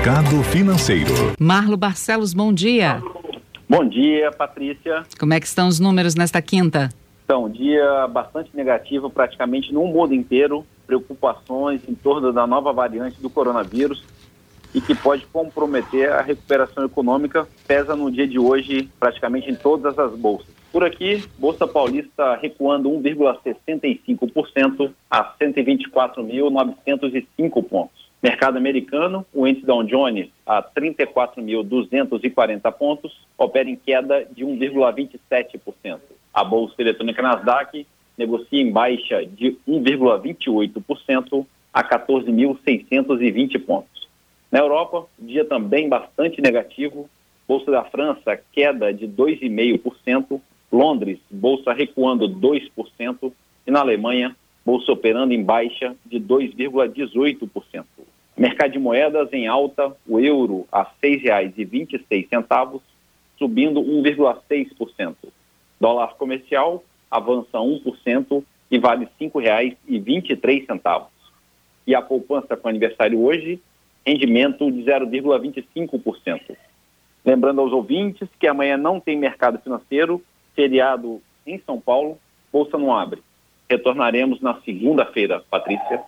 Mercado Financeiro. Marlo Barcelos, bom dia. Bom dia, Patrícia. Como é que estão os números nesta quinta? Então, dia bastante negativo praticamente no mundo inteiro, preocupações em torno da nova variante do coronavírus e que pode comprometer a recuperação econômica, pesa no dia de hoje praticamente em todas as bolsas. Por aqui, Bolsa Paulista recuando 1,65% a 124.905 pontos. Mercado americano, o índice Dow Jones a 34.240 pontos, opera em queda de 1,27%. A bolsa eletrônica Nasdaq negocia em baixa de 1,28% a 14.620 pontos. Na Europa, dia também bastante negativo. Bolsa da França, queda de 2,5%. Londres, bolsa recuando 2%. E na Alemanha, bolsa operando em baixa de 2,18%. Mercado de moedas em alta, o euro a R$ 6,26, subindo 1,6%. Dólar comercial avança 1% e vale R$ 5,23. E a poupança com aniversário hoje, rendimento de 0,25%. Lembrando aos ouvintes que amanhã não tem mercado financeiro, feriado em São Paulo, bolsa não abre. Retornaremos na segunda-feira, Patrícia.